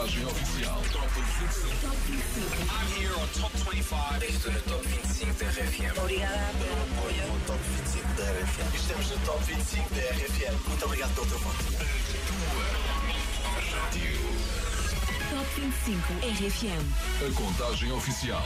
contagem oficial. Top 25. Top 25. I'm here on Top 25. Estou no Top 25 da RFM. Obrigada pelo apoio. No Top 25 da RFM. Estamos no Top 25 da RFM. Muito obrigado pelo teu voto. Top 25 RFM. A contagem oficial.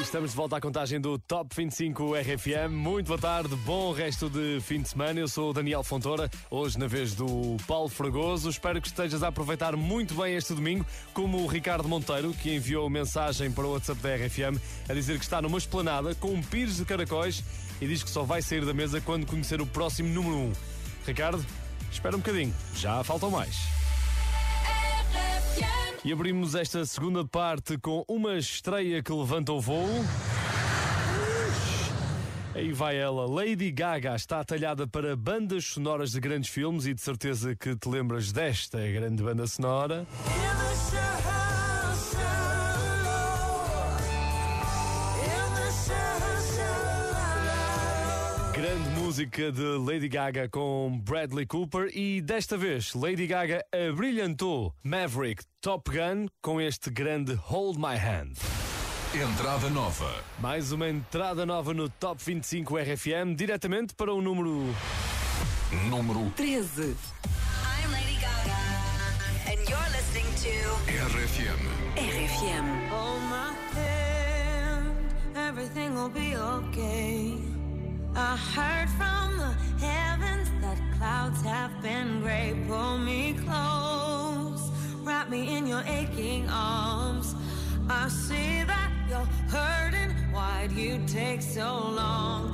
Estamos de volta à contagem do Top 25 RFM. Muito boa tarde, bom resto de fim de semana. Eu sou o Daniel Fontoura, hoje na vez do Paulo Fragoso. Espero que estejas a aproveitar muito bem este domingo, como o Ricardo Monteiro, que enviou mensagem para o WhatsApp da RFM a dizer que está numa esplanada com um pires de caracóis e diz que só vai sair da mesa quando conhecer o próximo número 1. Ricardo, espera um bocadinho, já faltam mais. E abrimos esta segunda parte com uma estreia que levanta o voo. Aí vai ela, Lady Gaga está atalhada para bandas sonoras de grandes filmes e de certeza que te lembras desta grande banda sonora. Música de Lady Gaga com Bradley Cooper e desta vez Lady Gaga abrilhantou Maverick Top Gun com este grande Hold My Hand. Entrada nova. Mais uma entrada nova no Top 25 RFM, diretamente para o número. Número 13. I'm Lady Gaga, and you're listening to RFM. RFM. Hold my hand, everything will be okay. Aching arms. I see that you're hurting. Why'd you take so long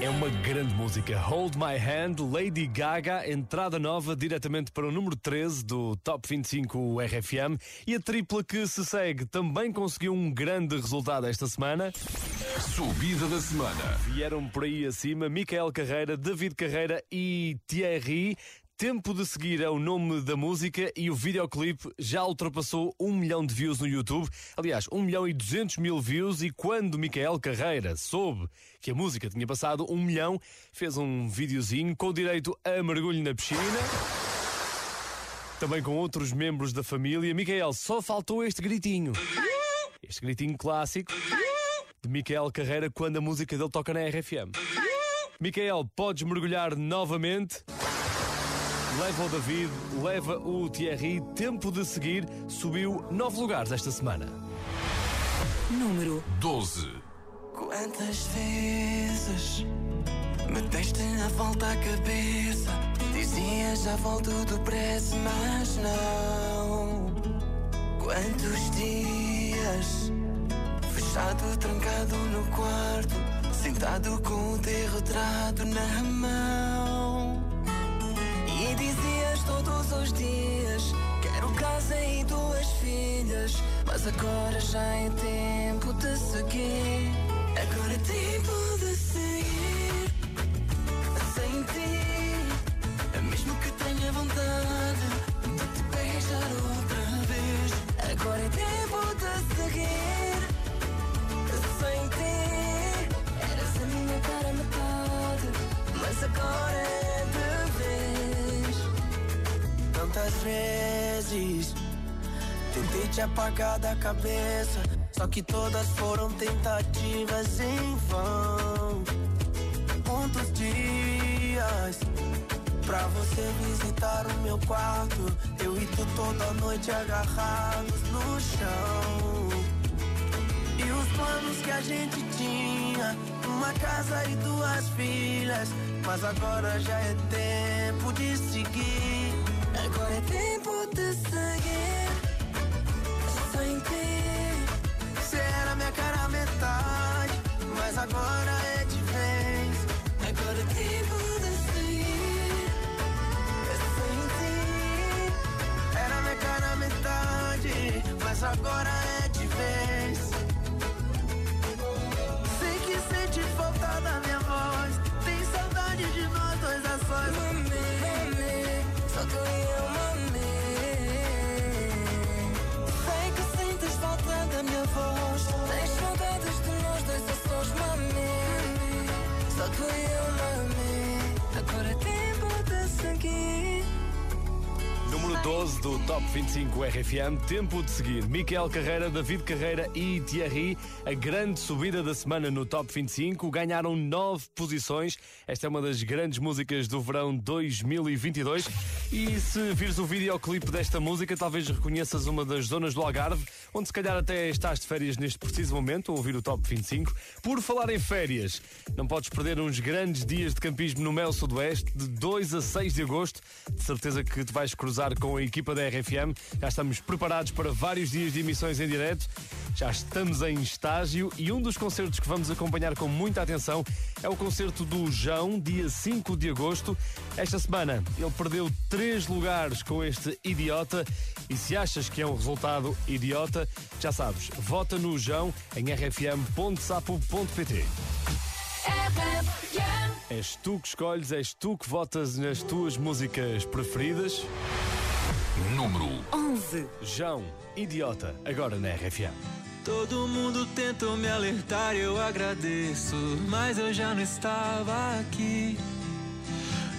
É uma grande música. Hold My Hand, Lady Gaga, entrada nova diretamente para o número 13 do Top 25 RFM. E a tripla que se segue também conseguiu um grande resultado esta semana. Subida da semana. Vieram por aí acima Micael Carreira, David Carreira e Thierry. Tempo de seguir é o nome da música e o videoclipe já ultrapassou um milhão de views no YouTube. Aliás, um milhão e duzentos mil views. E quando Micael Carreira soube que a música tinha passado um milhão, fez um videozinho com direito a mergulho na piscina. Também com outros membros da família. Micael, só faltou este gritinho. Este gritinho clássico de Micael Carreira quando a música dele toca na RFM. Micael, podes mergulhar novamente? Leva o David, leva o Thierry. Tempo de seguir, subiu nove lugares esta semana. Número 12. Quantas vezes me deste a volta à cabeça? Dizia já volto depressa, mas não. Quantos dias fechado, trancado no quarto, sentado com o teu retrato na mão? Dizias todos os dias: Quero casa e duas filhas. Mas agora já é tempo de seguir. Agora é tempo de seguir. Sem ti, mesmo que tenha vontade de te beijar outra vez. Agora é tempo de seguir. Sem ti, eras a minha cara metade. Mas agora é Tantas vezes tentei te apagar da cabeça, só que todas foram tentativas em vão. Quantos dias pra você visitar o meu quarto? Eu e tu toda noite agarrados no chão. E os planos que a gente tinha, uma casa e duas filhas. Mas agora já é tempo de seguir. É tempo de seguir. Sem ti, você era minha cara metade. Mas agora é de vez. Agora é tempo de seguir. Sem ti, era minha cara metade. Mas agora é de vez. Da minha voz. Tens saudades de nós dois a sós, mami. Só tu e eu, mami. Agora é tempo de seguir. Número 12 do Top 25 RFM. Tempo de seguir. Micael Carreira, David Carreira e Thierry. A grande subida da semana no Top 25. Ganharam nove posições. Esta é uma das grandes músicas do verão 2022. E se vires o videoclipe desta música, talvez reconheças uma das zonas do Algarve, onde se calhar até estás de férias neste preciso momento, a ouvir o Top 25. Por falar em férias, não podes perder uns grandes dias de campismo no Mel Sudoeste, de 2 a 6 de agosto. De certeza que te vais cruzar com a equipa da RFM. Já estamos preparados para vários dias de emissões em direto. Já estamos em estágio e um dos concertos que vamos acompanhar com muita atenção é o concerto do João, dia 5 de agosto. Esta semana ele perdeu três lugares com este idiota e se achas que é um resultado idiota, já sabes, vota no João em rfm.sapo.pt. És tu que escolhes, és tu que votas nas tuas músicas preferidas. Número 11. João, idiota, agora na RFM. Todo mundo tentou me alertar, eu agradeço, mas eu já não estava aqui.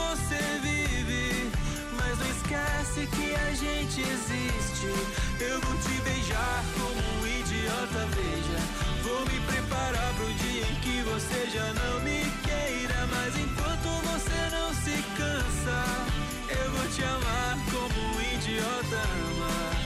você vive. Mas não esquece que a gente existe. Eu vou te beijar como um idiota, veja. Vou me preparar você já não me queira. Mas enquanto você não se cansa, eu vou te amar como um idiota ama.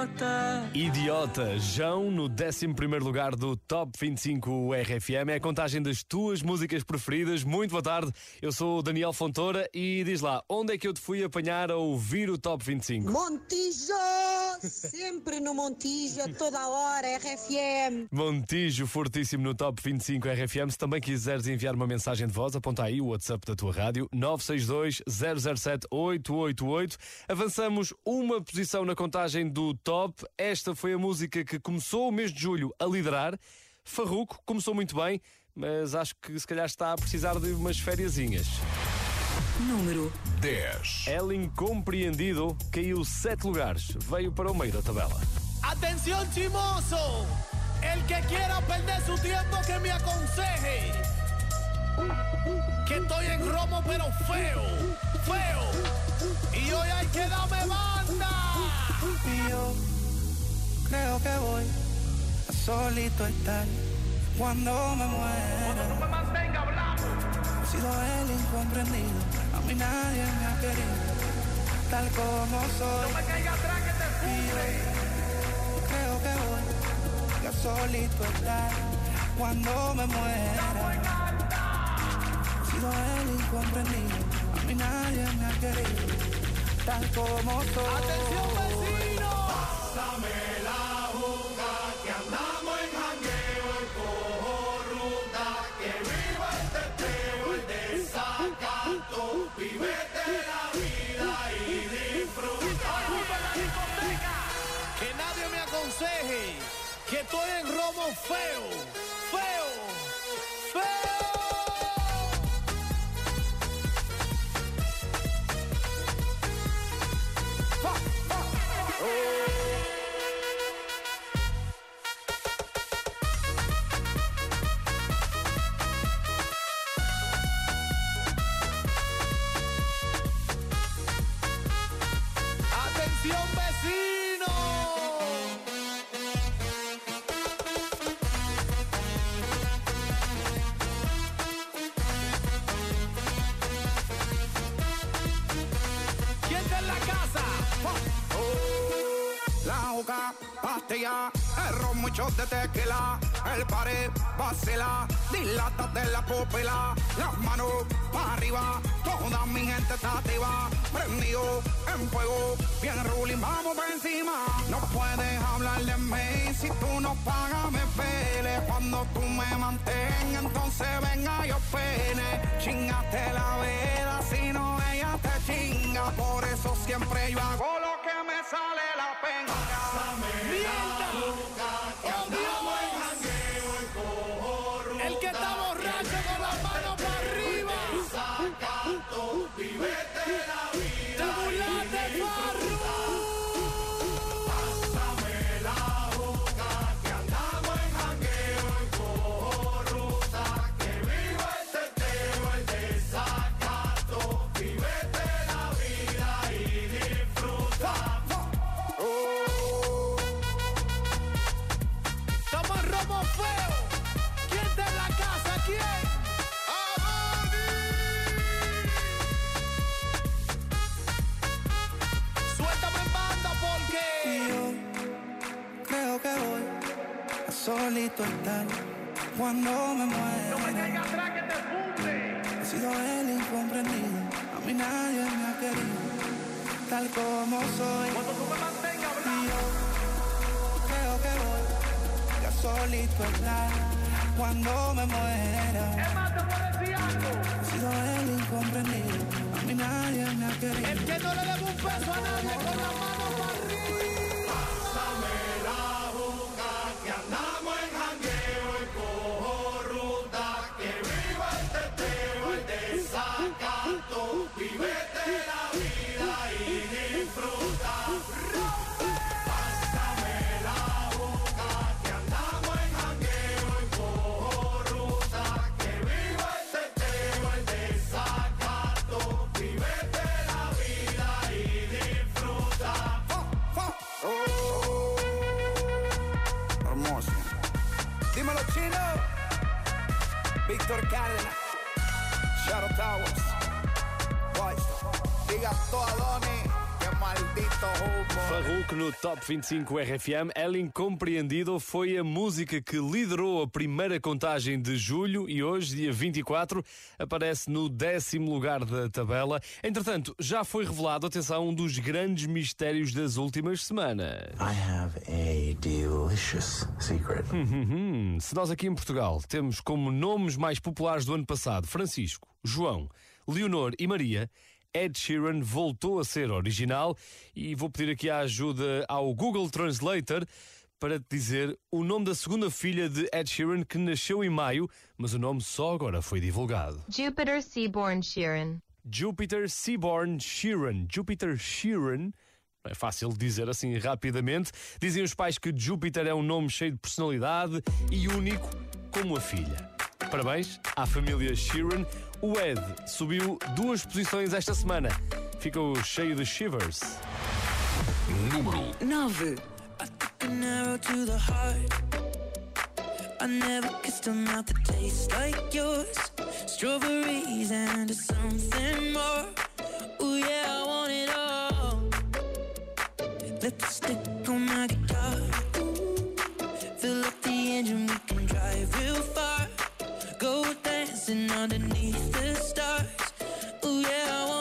idiota. Idiota, João no 11 lugar do Top 25 RFM. É a contagem das tuas músicas preferidas. Muito boa tarde, eu sou o Daniel Fontoura e diz lá, onde é que eu te fui apanhar a ouvir o Top 25? Montijo! Sempre no Montijo, a toda a hora, RFM. Montijo, fortíssimo no Top 25 RFM. Se também quiseres enviar uma mensagem de voz, aponta aí o WhatsApp da tua rádio, 962 007 888. Avançamos uma posição na contagem do Top. Esta foi a música que começou o mês de julho a liderar. Farruco começou muito bem, mas acho que se calhar está a precisar de umas fériasinhas. Número 10. El Incompreendido caiu sete lugares, veio para o meio da tabela. Atención chimoso, el que quiera perder su tiempo que me aconseje. Que estoy en romo pero feo, feo. Y hoy hay que darme banda. Y yo creo que voy a solito estar cuando me muera. Mantenga blanco. He sido el incomprendido, a mí nadie me ha querido, tal como soy. Me caiga atrás que te yo creo que voy a solito estar cuando me muera. He sido el incomprendido, a mí nadie me ha querido, tal como soy. Atención vecino. Que muchos de tequila, el pared, vacila, dilata de la pupila, las manos para arriba, toda mi gente está activa, prendido en fuego, bien ruling, vamos por encima, no puedes hablar de mí, si tú no pagas me pele, cuando tú me mantengas, entonces venga yo pene, chingate la vela, si no ella te chinga, por eso siempre yo hago solito estar cuando me muera. He sido el incomprendido, a mí nadie me ha querido, tal como soy. Y yo creo que voy a solito estar cuando me muera. He sido el incomprendido, a mí nadie me ha querido. El que no le debe un peso a nadie con la mano para arriba. No Top 25 RFM, El Incompreendido foi a música que liderou a primeira contagem de julho e hoje, dia 24, aparece no décimo lugar da tabela. Entretanto, já foi revelado, atenção, um dos grandes mistérios das últimas semanas. I have a delicious secret. Hum, se nós aqui em Portugal temos como nomes mais populares do ano passado Francisco, João, Leonor e Maria, Ed Sheeran voltou a ser original e vou pedir aqui a ajuda ao Google Translator para te dizer o nome da segunda filha de Ed Sheeran que nasceu em maio, mas o nome só agora foi divulgado. Jupiter Seaborn Sheeran. Jupiter Seaborn Sheeran. Jupiter Sheeran. É fácil dizer assim rapidamente. Dizem os pais que Jupiter é um nome cheio de personalidade e único como a filha. Parabéns à família Sheeran. O Ed subiu duas posições esta semana. Ficou cheio de shivers. Número 9. An arrow to the heart. I never kissed a mouth that tastes like yours. Strawberries and something more. Ooh, yeah, I want it all. Lipstick dancing underneath the stars. Ooh, yeah,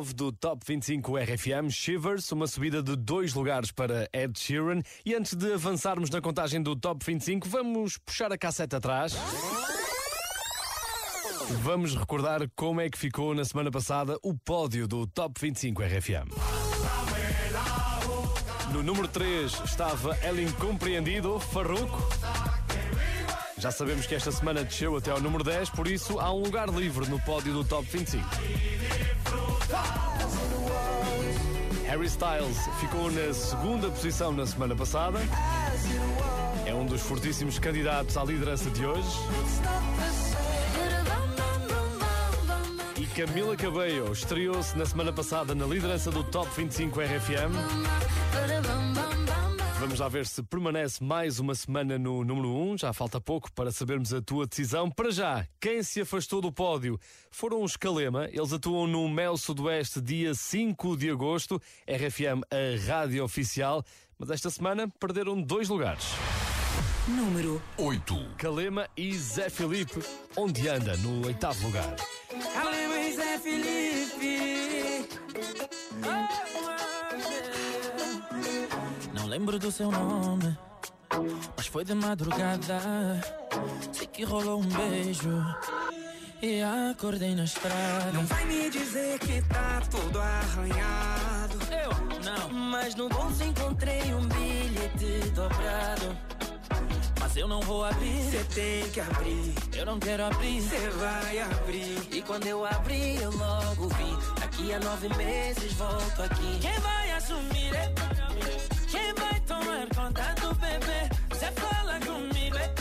9 do Top 25 RFM, Shivers, uma subida de dois lugares para Ed Sheeran. E antes de avançarmos na contagem do Top 25, vamos puxar a cassete atrás. Vamos recordar como é que ficou na semana passada o pódio do Top 25 RFM. No número 3 estava El Incompreendido, Farruco. Já sabemos que esta semana desceu até ao número 10, por isso há um lugar livre no pódio do Top 25. Harry Styles ficou na segunda posição na semana passada. É um dos fortíssimos candidatos à liderança de hoje. E Camila Cabello estreou-se na semana passada na liderança do Top 25 RFM. Vamos lá ver se permanece mais uma semana no número 1. Já falta pouco para sabermos a tua decisão. Para já, quem se afastou do pódio foram os Calema. Eles atuam no Mel Sudoeste dia 5 de agosto. RFM, a rádio oficial. Mas esta semana perderam dois lugares. Número 8. Calema e Zé Felipe, onde anda no oitavo lugar. Lembro do seu nome, mas foi de madrugada. Sei que rolou um beijo e acordei na estrada. Não vai me dizer que tá tudo arranhado. Eu não, Mas no bolso encontrei um bilhete dobrado. mas eu não vou abrir. Cê tem que abrir, Eu não quero abrir. cê vai abrir. E quando eu abri, eu logo vi. Daqui a nove meses volto aqui. Quem vai assumir? é? Quem vai tomar conta do bebê? Você fala comigo, é?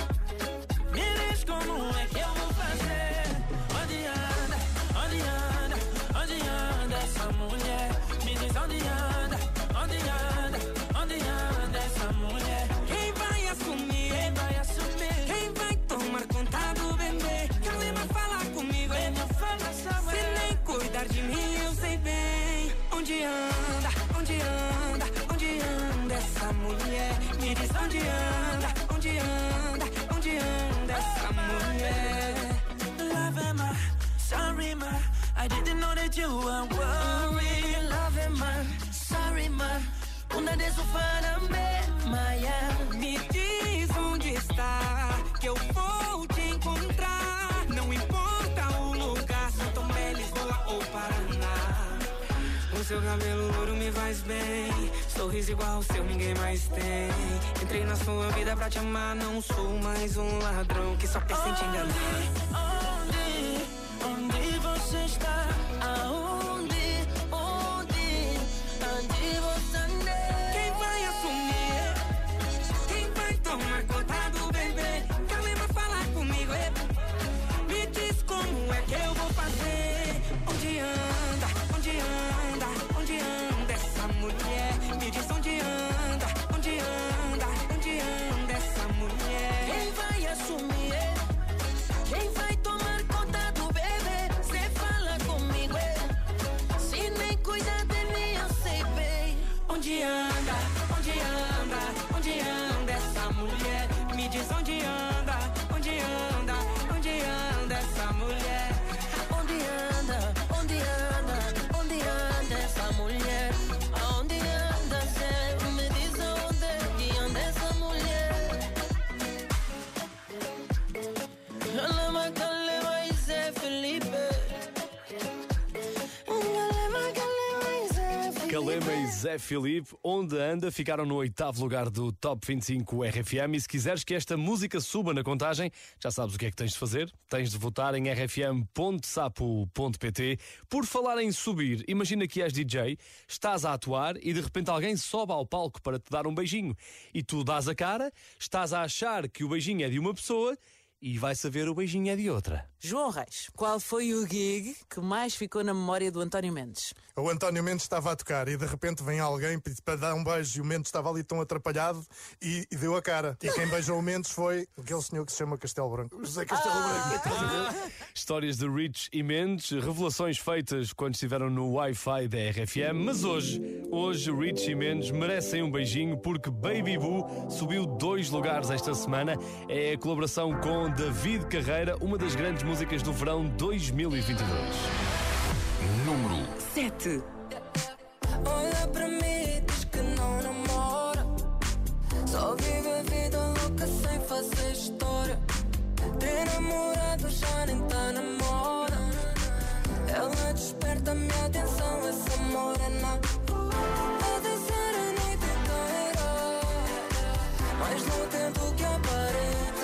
Me diz como é que eu vou fazer? Onde anda? Onde anda? Onde anda essa mulher? Me diz onde anda? Onde anda? Onde anda essa mulher? Quem vai assumir? Quem vai assumir? Quem vai tomar conta do bebê? Comigo. Vem me fala essa Se nem cuidar de mim, eu sei bem. Onde anda? Onde anda? Essa mulher? Me diz onde anda? Onde anda? Onde anda essa mulher? Love I? Sorry, ma. I didn't know that you were worried. Love man, sorry man. Una de su Me diz onde está, que eu vou te encontrar. Não importa o lugar, se Tomé, Lisboa ou Paraná. O seu cabelo louro me faz bem. Sorriso igual ao seu, ninguém mais tem. Entrei na sua vida pra te amar. Não sou mais um ladrão que só pensa em te. Zé Felipe, onde anda, ficaram no oitavo lugar do Top 25 RFM. E se quiseres que esta música suba na contagem, já sabes o que é que tens de fazer. Tens de votar em rfm.sapo.pt. Por falar em subir, imagina que és DJ, estás a atuar e de repente alguém sobe ao palco para te dar um beijinho. E tu dás a cara, estás a achar que o beijinho é de uma pessoa e vai saber o beijinho é de outra. João Reis, qual foi o gig que mais ficou na memória do António Mendes? O António Mendes estava a tocar e de repente vem alguém pedir para dar um beijo e o Mendes estava ali tão atrapalhado e, e deu a cara. E quem beijou o Mendes foi aquele senhor que se chama Castelo Branco. José Castelo Branco. Estás a ver? Histórias de Rich e Mendes, revelações feitas quando estiveram no Wi-Fi da RFM. Mas hoje, hoje Rich e Mendes merecem um beijinho porque Baby Boo subiu dois lugares esta semana. É a colaboração com David Carreira, uma das grandes músicas do verão 2022. Número 7. 7. Olha pra mim e diz que não namora. Só vive a vida louca sem fazer história. Ter namorado já nem tá na moda. Ela desperta a minha atenção, essa morena. A dançar a noite inteira. Mais notento que aparenta,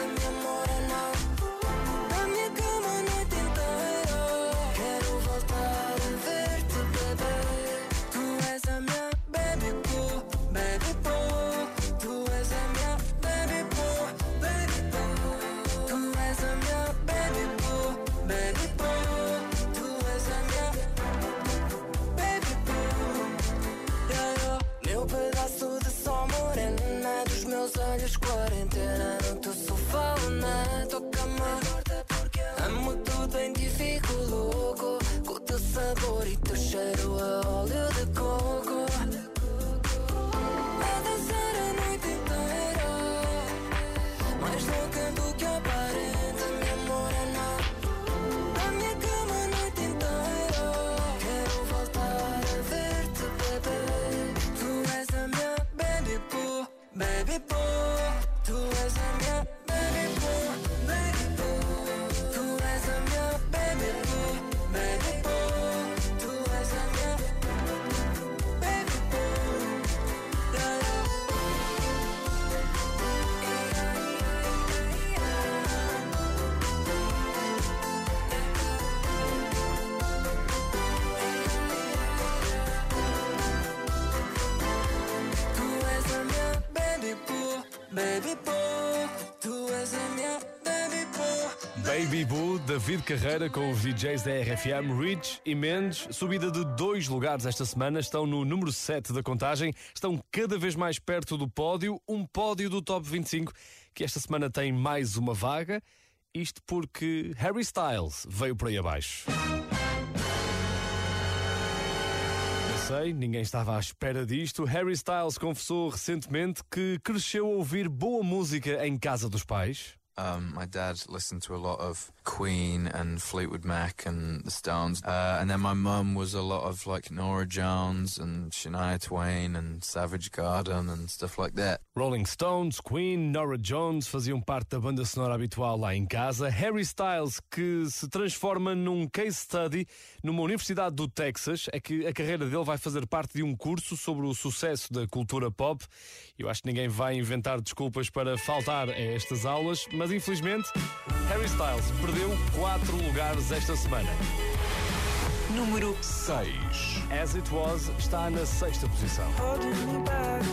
meus David Carreira com os DJs da RFM, Rich e Mendes, subida de dois lugares esta semana, estão no número 7 da contagem, estão cada vez mais perto do pódio, um pódio do Top 25, que esta semana tem mais uma vaga, isto porque Harry Styles veio por aí abaixo. Sei, ninguém estava à espera disto. Harry Styles confessou recentemente que cresceu a ouvir boa música em casa dos pais. Um, my dad listened to a lot of Queen and Fleetwood Mac and the Stones, uh, and then my mum was a lot of like Nora Jones and Shania Twain and Savage Garden and stuff like that. Rolling Stones, Queen, Nora Jones faziam parte da banda sonora habitual lá em casa. Harry Styles, que se transforma num case study numa universidade do Texas, é que a carreira dele vai fazer parte de um curso sobre o sucesso da cultura pop. Eu acho que ninguém vai inventar desculpas para faltar a estas aulas, mas infelizmente Harry Styles perdeu quatro lugares esta semana. Número 6. As It Was está na sexta posição. holding me back.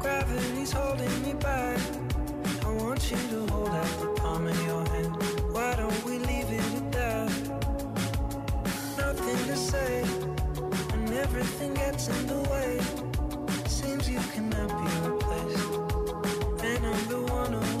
Gravity's holding me back. I want you to hold out the palm of your hand. Why don't we leave it at that? Nothing to say, and everything gets in the way. Seems you cannot be replaced, and I'm the one who'll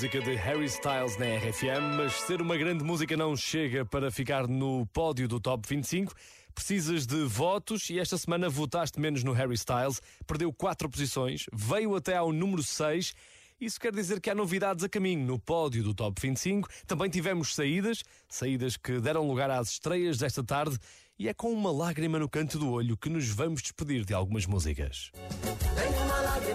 Música de Harry Styles na RFM, mas ser uma grande música não chega para ficar no pódio do Top 25. Precisas de votos e esta semana votaste menos no Harry Styles, perdeu 4 posições, veio até ao número 6. Isso quer dizer que há novidades a caminho no pódio do Top 25. Também tivemos saídas, saídas que deram lugar às estreias desta tarde, e é com uma lágrima no canto do olho que nos vamos despedir de algumas músicas.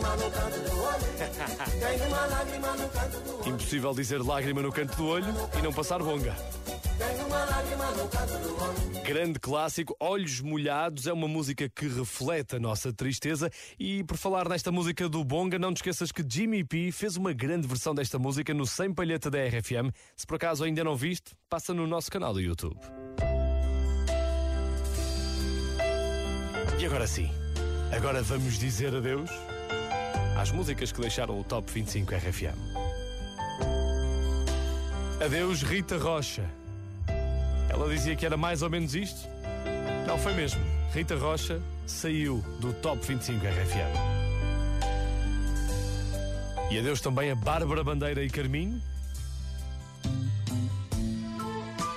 Impossível dizer lágrima no canto do olho e não passar bonga. Grande clássico, Olhos Molhados, é uma música que reflete a nossa tristeza. E por falar nesta música do Bonga, não te esqueças que Jimmy P fez uma grande versão desta música no Sem Palheta da RFM. Se por acaso ainda não viste, passa no nosso canal do YouTube. E agora sim, agora vamos dizer adeus às músicas que deixaram o Top 25 RFM. Adeus, Rita Rocha. Ela dizia que era mais ou menos isto? Não foi mesmo. Rita Rocha saiu do Top 25 RFM. E adeus também a Bárbara Bandeira e Carminho.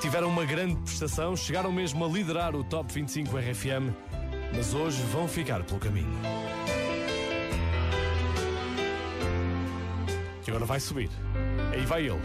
Tiveram uma grande prestação, chegaram mesmo a liderar o Top 25 RFM, mas hoje vão ficar pelo caminho. E agora vai subir. Aí vai ele.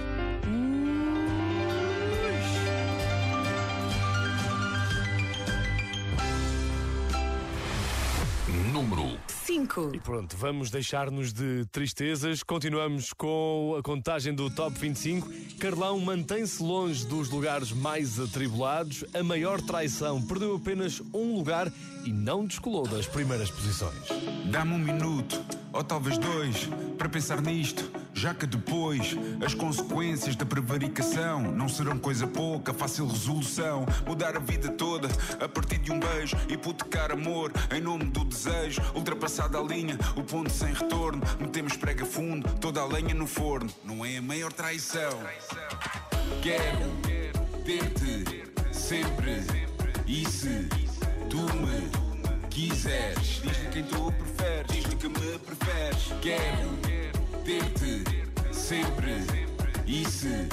Número 5. E pronto, vamos deixar-nos de tristezas. Continuamos com a contagem do Top 25. Carlão mantém-se longe dos lugares mais atribulados. A maior traição perdeu apenas um lugar e não descolou das primeiras posições. Dá-me um minuto, ou talvez dois, para pensar nisto, já que depois as consequências da prevaricação não serão coisa pouca, fácil resolução. Mudar a vida toda a partir de um beijo, hipotecar amor em nome do desejo. Ultrapassada a linha, o ponto sem retorno. Metemos prega fundo, toda a lenha no forno. Não é a maior traição. Quero ter-te sempre. E se tu me quiseres, diz-lhe quem tu preferes, diz-lhe que me preferes. Quero ter-te sempre. E se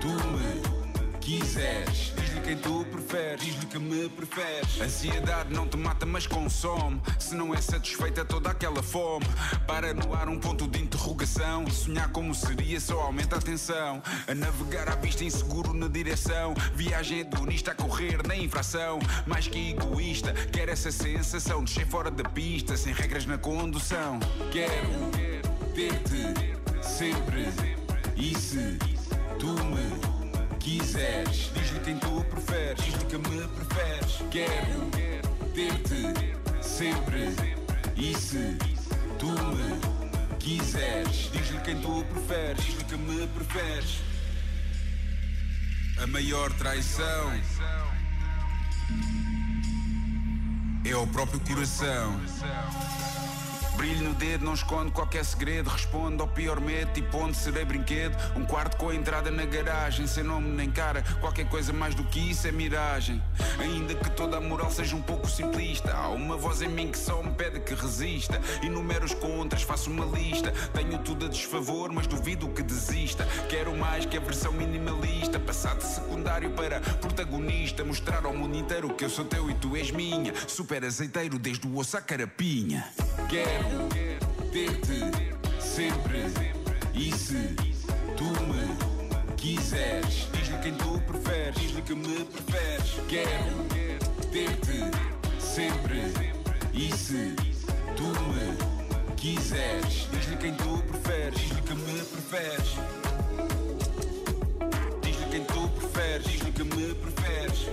tu me quiseres, quem tu preferes, diz-lhe que me preferes. Ansiedade não te mata, mas consome. Se não é satisfeita toda aquela fome, para no ar um ponto de interrogação. Sonhar como seria só aumenta a tensão. A navegar à vista inseguro na direção. Viagem hedonista a correr na infração. Mais que egoísta, quer essa sensação de ser fora da pista, sem regras na condução. Quero ter-te sempre. E se tu me quiseres, diz-lhe quem tu preferes, diz-lhe que me preferes. Quero ter-te sempre. E se tu me quiseres, diz-lhe quem tu preferes, diz-lhe que me preferes. A maior traição é o próprio coração. Brilho no dedo, não esconde qualquer segredo. Responde ao pior medo, tipo onde serei brinquedo. Um quarto com a entrada na garagem, sem nome nem cara. Qualquer coisa mais do que isso é miragem. Ainda que toda a moral seja um pouco simplista. Há uma voz em mim que só me pede que resista. Enumero os contras, faço uma lista. Tenho tudo a desfavor, mas duvido que desista. Quero mais que a versão minimalista. Passar de secundário para protagonista. Mostrar ao mundo inteiro que eu sou teu e tu és minha. Super azeiteiro desde o osso à carapinha. Quero ter-te sempre. E se tu me quiseres, diz-lhe quem tu preferes, diz-lhe que me preferes. Quero ter-te sempre. E se tu me quiseres, diz-lhe quem tu preferes, diz-lhe que me preferes. Diz-lhe quem tu preferes, diz-lhe que me preferes.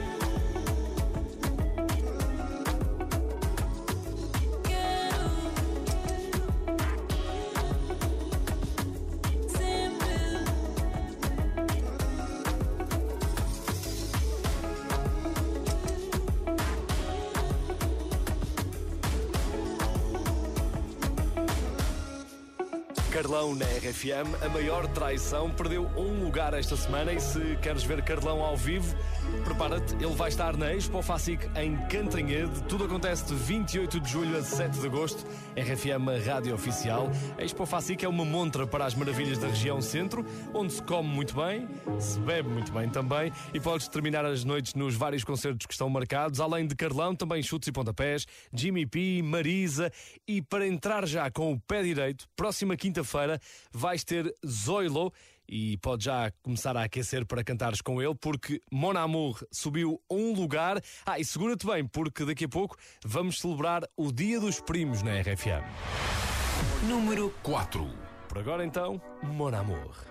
Carlão na RFM, a maior traição, perdeu um lugar esta semana e se queres ver Carlão ao vivo, Prepara-te, ele vai estar na Expo Facic em Cantanhede. Tudo acontece de 28 de julho a 7 de agosto. RFM Rádio Oficial. A Expo Facic é uma montra para as maravilhas da região centro, onde se come muito bem, se bebe muito bem também e podes terminar as noites nos vários concertos que estão marcados. Além de Carlão, também chutes e pontapés, Jimmy P, Marisa. E para entrar já com o pé direito, próxima quinta-feira vais ter Zoilo e pode já começar a aquecer para cantares com ele, porque Mon Amour subiu um lugar. Ah, e segura-te bem, porque daqui a pouco vamos celebrar o Dia dos Primos na RFM. Número 4. Por agora então, Mon Amour.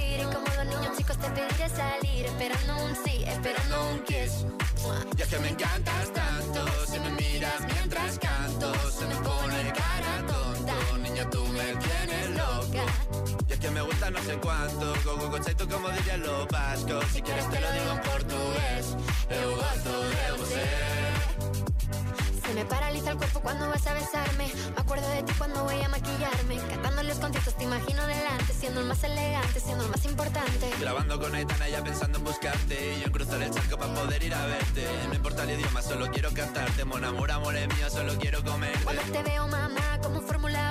Niños chicos te pediré salir, esperando un sí, esperando un kiss. Y es que me encantas tanto, si me miras mientras canto, se me pone cara tonto. Niña, tú me tienes loca. Y es que me gusta no sé cuánto, go go go como dirían los vascos. Si quieres te lo digo en portugués, eu gosto de você. Se me paraliza el cuerpo cuando vas a besarme. Me acuerdo de ti cuando voy a maquillarme. Cantando los conciertos te imagino delante, siendo el más elegante, siendo el más importante. Grabando con Aitana ya pensando en buscarte Y yo en cruzar el charco para poder ir a verte No importa el idioma, solo quiero cantarte Mon amor, amor es mío, solo quiero comerte Cuando te veo, mamá, como Fórmula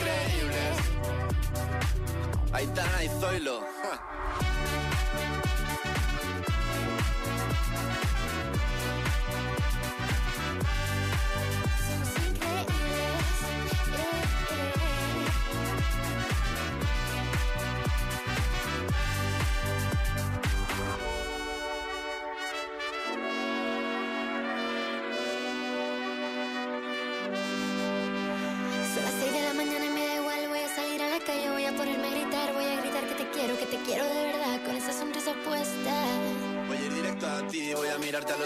Aitana y Zoilo.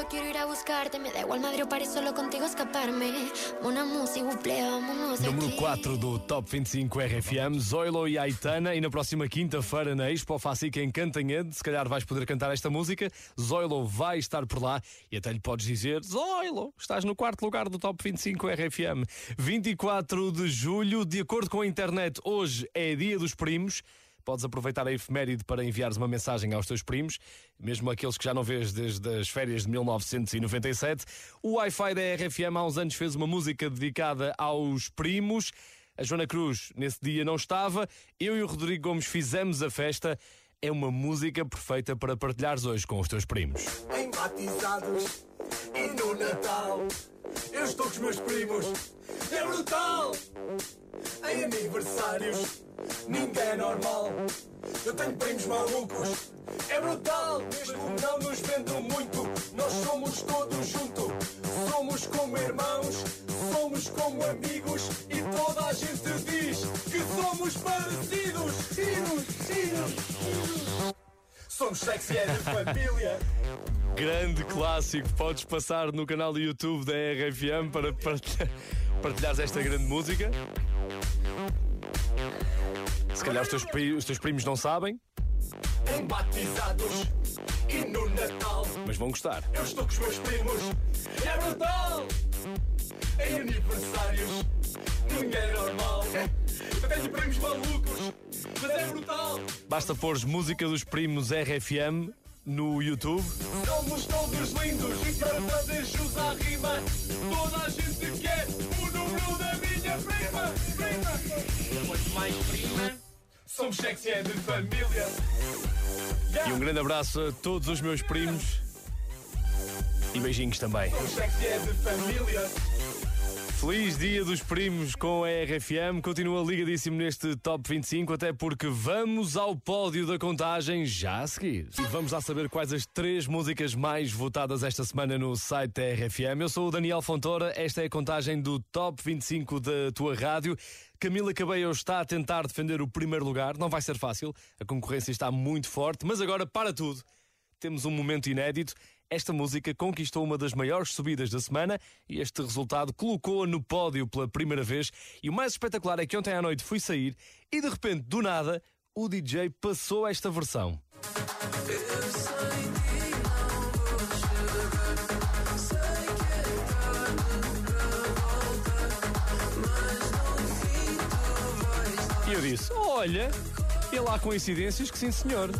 solo quiero ir a buscarte, me da igual Madrid o París, solo contigo escaparme. Una música, buple, vámonos Número aquí. 4 do Top 25 RFM, Zoilo e Aitana. E na próxima quinta-feira na Expo Facic em Cantanhede, se calhar vais poder cantar esta música. Zoilo vai estar por lá e até lhe podes dizer: Zoilo, estás no quarto lugar do Top 25 RFM. 24 de julho, de acordo com a internet, hoje é dia dos primos. Podes aproveitar a efeméride para enviares uma mensagem aos teus primos, mesmo aqueles que já não vês desde as férias de 1997. O Wi-Fi da RFM há uns anos fez uma música dedicada aos primos. A Joana Cruz nesse dia não estava. Eu e o Rodrigo Gomes fizemos a festa. É uma música perfeita para partilhares hoje com os teus primos. Em batizados e no Natal Eu estou com os meus primos. É brutal! Em aniversários Ninguém é normal. Eu tenho primos malucos. É brutal! Mesmo não nos vendam muito Nós somos todos juntos Somos como irmãos Somos como amigos. E toda a gente diz Que somos parecidos. Sinos, sinos Somos sexy é de família. Grande clássico, podes passar no canal do YouTube da RFM para partilhar, partilhares esta grande música. Se calhar os teus, pri- os teus primos não sabem, Em batizados e no Natal. Mas vão gostar. Eu estou com os meus primos. É brutal Em aniversários. Ninguém é normal Eu tenho primos malucos, mas é brutal. Basta pôr música dos primos RFM no YouTube. Somos todos lindos e jus à rima, toda a gente quer o número da minha prima. Prima. Quanto mais prima, somos sexy é de família. E um grande abraço a todos os meus primos. E beijinhos também. Somos sexy é de família. Feliz Dia dos Primos com a RFM. Continua ligadíssimo neste Top 25, até porque vamos ao pódio da contagem já a seguir. E vamos lá saber quais as três músicas mais votadas esta semana no site da RFM. Eu sou o Daniel Fontoura, esta é a contagem do Top 25 da tua rádio. Camila Cabello está a tentar defender o primeiro lugar, não vai ser fácil, a concorrência está muito forte, mas agora, para tudo, temos um momento inédito. Esta música conquistou uma das maiores subidas da semana e este resultado colocou-a no pódio pela primeira vez. E o mais espetacular é que ontem à noite fui sair e de repente, do nada, o DJ passou esta versão. E eu disse: Olha, e lá coincidências que sim, senhor.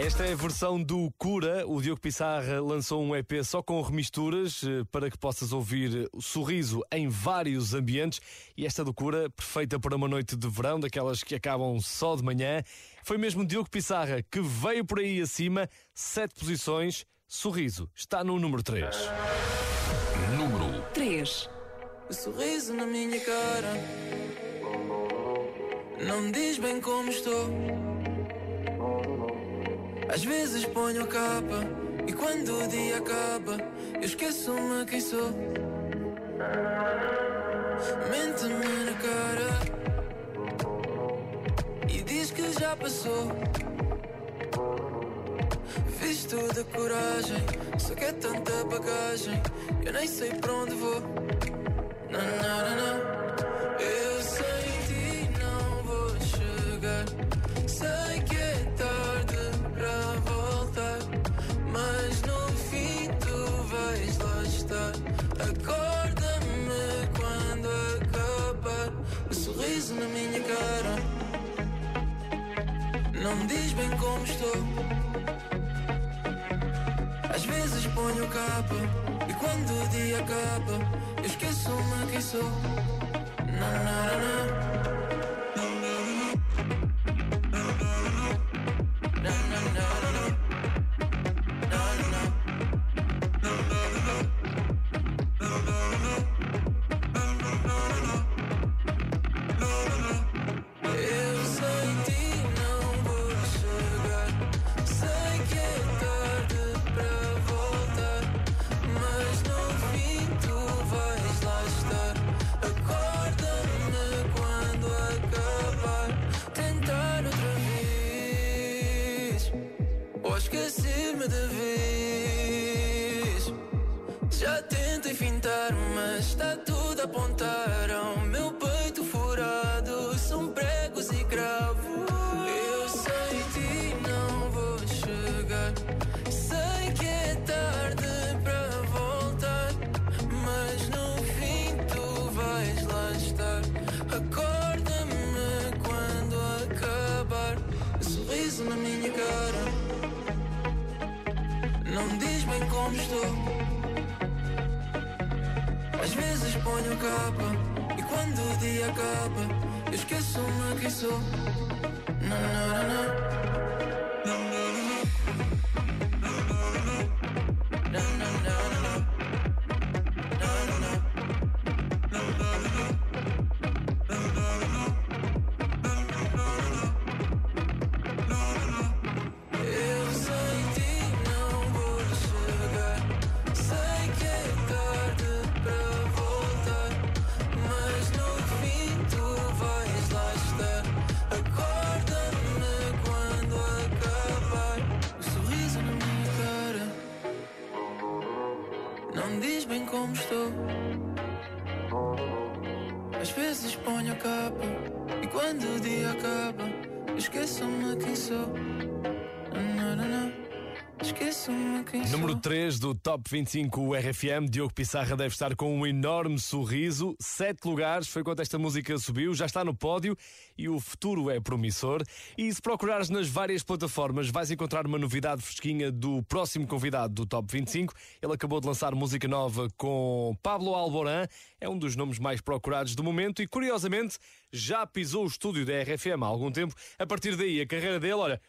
Esta é a versão do Cura. O Diogo Pissarra lançou um EP só com remisturas eh, para que possas ouvir o sorriso em vários ambientes. E esta do Cura, perfeita para uma noite de verão, daquelas que acabam só de manhã. Foi mesmo Diogo Pissarra que veio por aí acima, sete posições. Sorriso está no número 3. Número 3. O sorriso na minha cara não me diz bem como estou. Às vezes ponho a capa e quando o dia acaba, eu esqueço-me quem sou. Mente-me na cara e diz que já passou. Visto de coragem, só que é tanta bagagem, eu nem sei para onde vou. Não, não, não, não. Não me diz bem como estou. Às vezes ponho capa e quando o dia acaba, eu esqueço-me quem sou. Estou. Às vezes ponho a capa e quando o dia acaba, esqueço-me quem sou. Número sou. 3 do Top 25 RFM, Diogo Pissarra deve estar com um enorme sorriso. Sete lugares foi quando esta música subiu, já está no pódio e o futuro é promissor. E se procurares nas várias plataformas, vais encontrar uma novidade fresquinha do próximo convidado do Top 25. Ele acabou de lançar música nova com Pablo Alborán, é um dos nomes mais procurados do momento e, curiosamente, já pisou o estúdio da RFM há algum tempo. A partir daí, a carreira dele, olha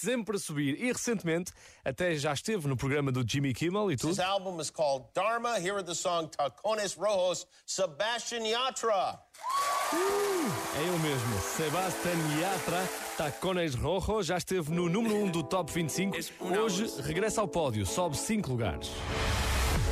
sempre a subir. E recentemente até já esteve no programa do Jimmy Kimmel e tudo. His album is called Dharma. Here are the song Tacones Rojos, Sebastian Yatra. É ele mesmo, Sebastián Yatra, Tacones Rojo, já esteve no número 1 do Top 25. Hoje regressa ao pódio, sobe 5 lugares.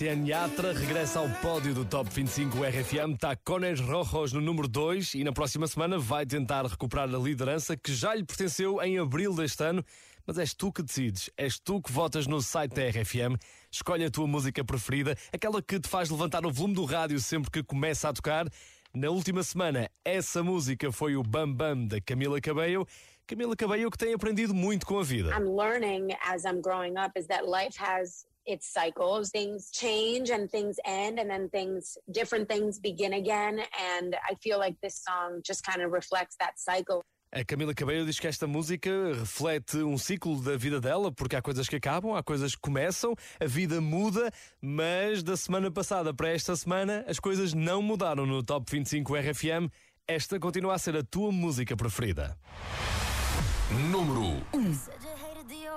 Sebastián Yatra regressa ao pódio do Top 25 RFM, Tacones Rojos no número 2 e na próxima semana vai tentar recuperar a liderança que já lhe pertenceu em abril deste ano. Mas és tu que decides, és tu que votas no site da RFM, escolhe a tua música preferida, aquela que te faz levantar o volume do rádio sempre que começa a tocar. Na última semana, essa música foi o Bam Bam da Camila Cabello. Camila Cabello que tem aprendido muito com a vida. I'm learning as I'm growing up is that life has its cycles. Things change and things end, and then things, different things begin again. And I feel like this song just kind of reflects that cycle. A Camila Cabello diz que esta música reflete um ciclo da vida dela, porque há coisas que acabam, há coisas que começam, a vida muda, mas da semana passada para esta semana as coisas não mudaram no Top 25 RFM. Esta continua a ser a tua música preferida. Número 1. Said you hated the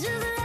just